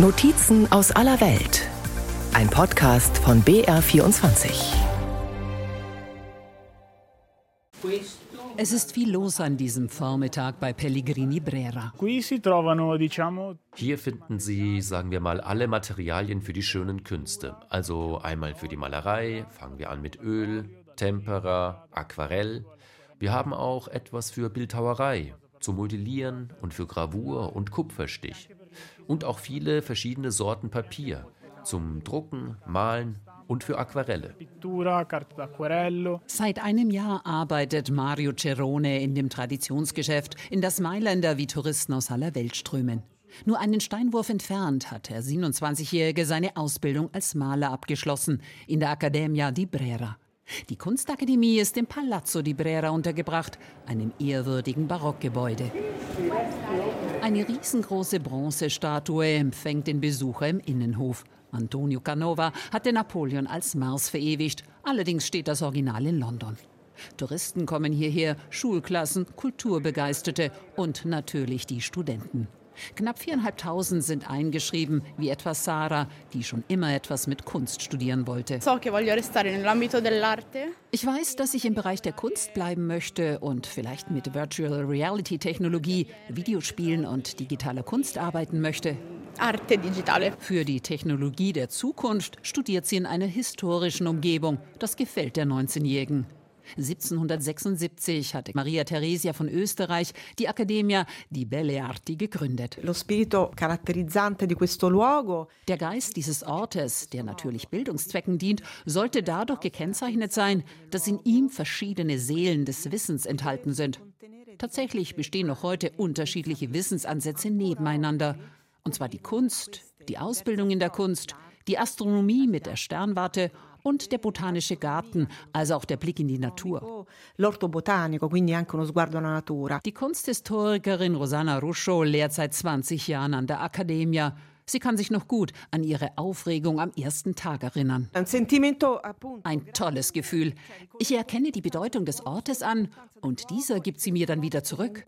Notizen aus aller Welt. Ein Podcast von BR24. Es ist viel los an diesem Vormittag bei Pellegrini Brera. Hier finden Sie, sagen wir mal, alle Materialien für die schönen Künste. Also einmal für die Malerei, fangen wir an mit Öl, Tempera, Aquarell. Wir haben auch etwas für Bildhauerei, zum Modellieren und für Gravur und Kupferstich und auch viele verschiedene Sorten Papier zum Drucken, Malen und für Aquarelle. Seit einem Jahr arbeitet Mario Cerone in dem Traditionsgeschäft, in das Mailänder wie Touristen aus aller Welt strömen. Nur einen Steinwurf entfernt hat der 27-Jährige seine Ausbildung als Maler abgeschlossen in der Accademia di Brera. Die Kunstakademie ist im Palazzo di Brera untergebracht, einem ehrwürdigen Barockgebäude. Eine riesengroße Bronzestatue empfängt den Besucher im Innenhof. Antonio Canova hatte Napoleon als Mars verewigt, allerdings steht das Original in London. Touristen kommen hierher, Schulklassen, Kulturbegeisterte und natürlich die Studenten. Knapp viereinhalbtausend sind eingeschrieben, wie etwa Sarah, die schon immer etwas mit Kunst studieren wollte. Ich weiß, dass ich im Bereich der Kunst bleiben möchte und vielleicht mit Virtual Reality Technologie, Videospielen und digitaler Kunst arbeiten möchte. Arte digitale. Für die Technologie der Zukunft studiert sie in einer historischen Umgebung. Das gefällt der 19-Jährigen. 1776 hatte Maria Theresia von Österreich die Accademia di Belle Arti gegründet. Der Geist dieses Ortes, der natürlich Bildungszwecken dient, sollte dadurch gekennzeichnet sein, dass in ihm verschiedene Seelen des Wissens enthalten sind. Tatsächlich bestehen noch heute unterschiedliche Wissensansätze nebeneinander. Und zwar die Kunst, die Ausbildung in der Kunst, die Astronomie mit der Sternwarte und der botanische Garten, also auch der Blick in die Natur. Die Kunsthistorikerin Rosanna Ruscio lehrt seit 20 Jahren an der Accademia. Sie kann sich noch gut an ihre Aufregung am ersten Tag erinnern. Ein tolles Gefühl. Ich erkenne die Bedeutung des Ortes an und dieser gibt sie mir dann wieder zurück.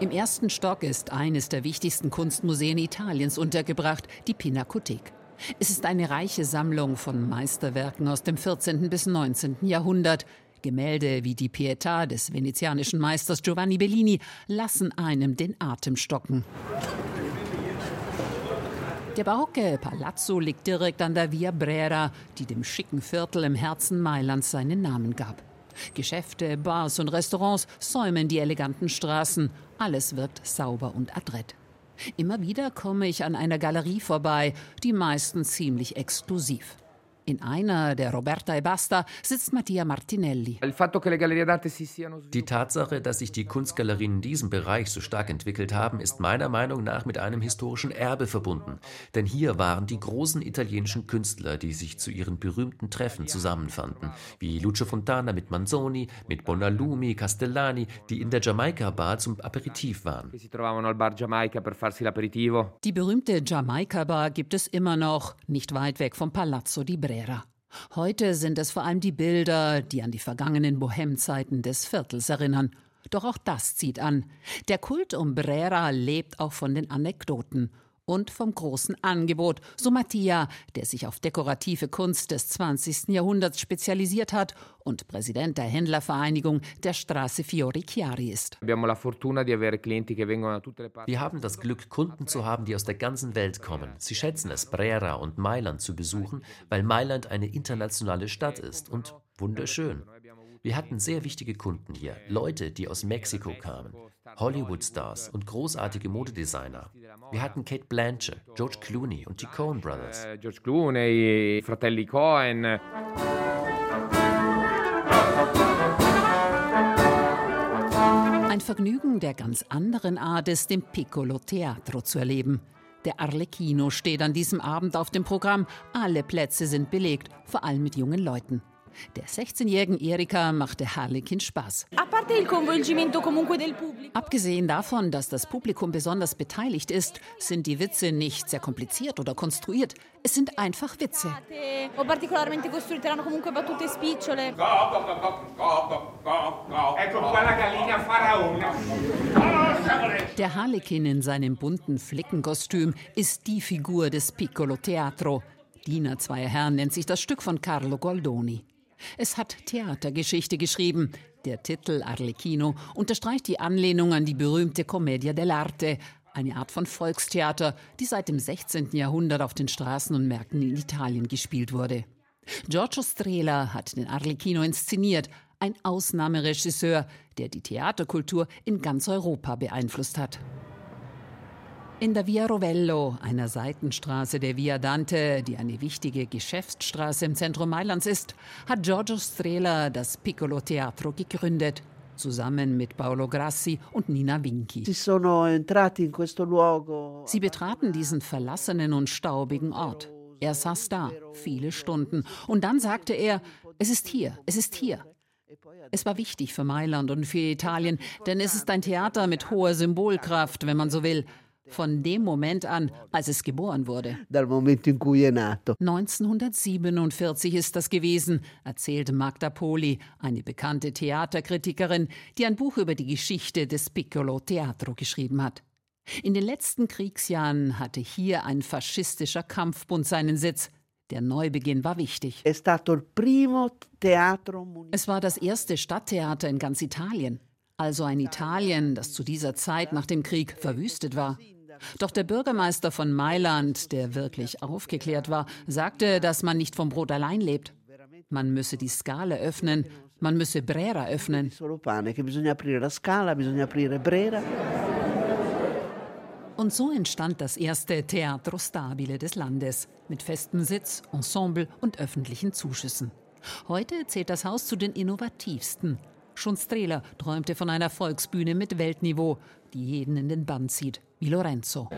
Im ersten Stock ist eines der wichtigsten Kunstmuseen Italiens untergebracht, die Pinakothek. Es ist eine reiche Sammlung von Meisterwerken aus dem 14. bis 19. Jahrhundert. Gemälde wie die Pietà des venezianischen Meisters Giovanni Bellini lassen einem den Atem stocken. Der barocke Palazzo liegt direkt an der Via Brera, die dem schicken Viertel im Herzen Mailands seinen Namen gab. Geschäfte, Bars und Restaurants säumen die eleganten Straßen. Alles wirkt sauber und adrett. Immer wieder komme ich an einer Galerie vorbei, die meistens ziemlich exklusiv. In einer, der Roberta e Basta, sitzt Mattia Martinelli. Die Tatsache, dass sich die Kunstgalerien in diesem Bereich so stark entwickelt haben, ist meiner Meinung nach mit einem historischen Erbe verbunden. Denn hier waren die großen italienischen Künstler, die sich zu ihren berühmten Treffen zusammenfanden, wie Lucio Fontana mit Manzoni, mit Bonalumi, Castellani, die in der Jamaika-Bar zum Aperitif waren. Die berühmte Jamaika-Bar gibt es immer noch, nicht weit weg vom Palazzo di Brera. Brera. Heute sind es vor allem die Bilder, die an die vergangenen Bohemzeiten des Viertels erinnern. Doch auch das zieht an. Der Kult um Brera lebt auch von den Anekdoten und vom großen Angebot, so Mattia, der sich auf dekorative Kunst des 20. Jahrhunderts spezialisiert hat und Präsident der Händlervereinigung der Straße Fiori Chiari ist. Wir haben das Glück, Kunden zu haben, die aus der ganzen Welt kommen. Sie schätzen es, Brera und Mailand zu besuchen, weil Mailand eine internationale Stadt ist und wunderschön. Wir hatten sehr wichtige Kunden hier, Leute, die aus Mexiko kamen, Hollywood-Stars und großartige Modedesigner. Wir hatten Kate Blanchett, George Clooney und die Coen Brothers. Äh, George Clooney, Fratelli Cohen. Ein Vergnügen der ganz anderen Art ist, im Piccolo Teatro zu erleben. Der Arlecchino steht an diesem Abend auf dem Programm. Alle Plätze sind belegt, vor allem mit jungen Leuten. Der 16-jährigen Erika machte Harlekin Spaß. Abgesehen davon, dass das Publikum besonders beteiligt ist, sind die Witze nicht sehr kompliziert oder konstruiert. Es sind einfach Witze. Der Harlekin in seinem bunten Flickenkostüm ist die Figur des Piccolo Teatro. Diener zweier Herren nennt sich das Stück von Carlo Goldoni. Es hat Theatergeschichte geschrieben. Der Titel Arlecchino unterstreicht die Anlehnung an die berühmte Commedia dell'arte, eine Art von Volkstheater, die seit dem 16. Jahrhundert auf den Straßen und Märkten in Italien gespielt wurde. Giorgio Strela hat den Arlecchino inszeniert, ein Ausnahmeregisseur, der die Theaterkultur in ganz Europa beeinflusst hat. In der Via Rovello, einer Seitenstraße der Via Dante, die eine wichtige Geschäftsstraße im Zentrum Mailands ist, hat Giorgio Strela das Piccolo Teatro gegründet, zusammen mit Paolo Grassi und Nina Vinci. Sie betraten diesen verlassenen und staubigen Ort. Er saß da, viele Stunden, und dann sagte er, es ist hier, es ist hier. Es war wichtig für Mailand und für Italien, denn es ist ein Theater mit hoher Symbolkraft, wenn man so will. Von dem Moment an, als es geboren wurde. 1947 ist das gewesen, erzählt Magda Poli, eine bekannte Theaterkritikerin, die ein Buch über die Geschichte des Piccolo Teatro geschrieben hat. In den letzten Kriegsjahren hatte hier ein faschistischer Kampfbund seinen Sitz. Der Neubeginn war wichtig. Es war das erste Stadttheater in ganz Italien. Also ein Italien, das zu dieser Zeit nach dem Krieg verwüstet war. Doch der Bürgermeister von Mailand, der wirklich aufgeklärt war, sagte, dass man nicht vom Brot allein lebt. Man müsse die Skala öffnen, man müsse Brera öffnen. Und so entstand das erste Teatro Stabile des Landes mit festem Sitz, Ensemble und öffentlichen Zuschüssen. Heute zählt das Haus zu den innovativsten. Schon Strela träumte von einer Volksbühne mit Weltniveau, die jeden in den Bann zieht, wie Lorenzo.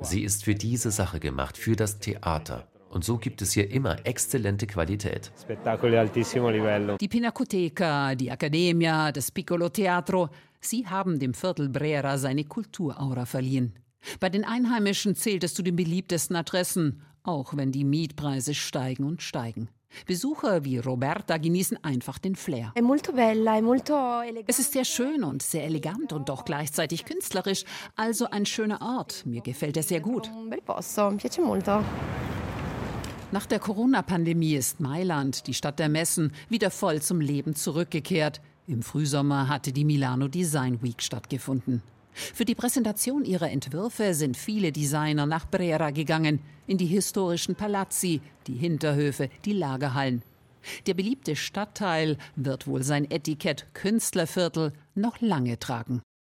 Sie ist für diese Sache gemacht, für das Theater. Und so gibt es hier immer exzellente Qualität. Die Pinacoteca, die Accademia, das Piccolo Teatro, sie haben dem Viertel Brera seine Kulturaura verliehen. Bei den Einheimischen zählt es zu den beliebtesten Adressen, auch wenn die Mietpreise steigen und steigen. Besucher wie Roberta genießen einfach den Flair. Es ist sehr schön und sehr elegant und doch gleichzeitig künstlerisch. Also ein schöner Ort. Mir gefällt er sehr gut. Nach der Corona-Pandemie ist Mailand, die Stadt der Messen, wieder voll zum Leben zurückgekehrt. Im Frühsommer hatte die Milano Design Week stattgefunden. Für die Präsentation ihrer Entwürfe sind viele Designer nach Brera gegangen, in die historischen Palazzi, die Hinterhöfe, die Lagerhallen. Der beliebte Stadtteil wird wohl sein Etikett Künstlerviertel noch lange tragen.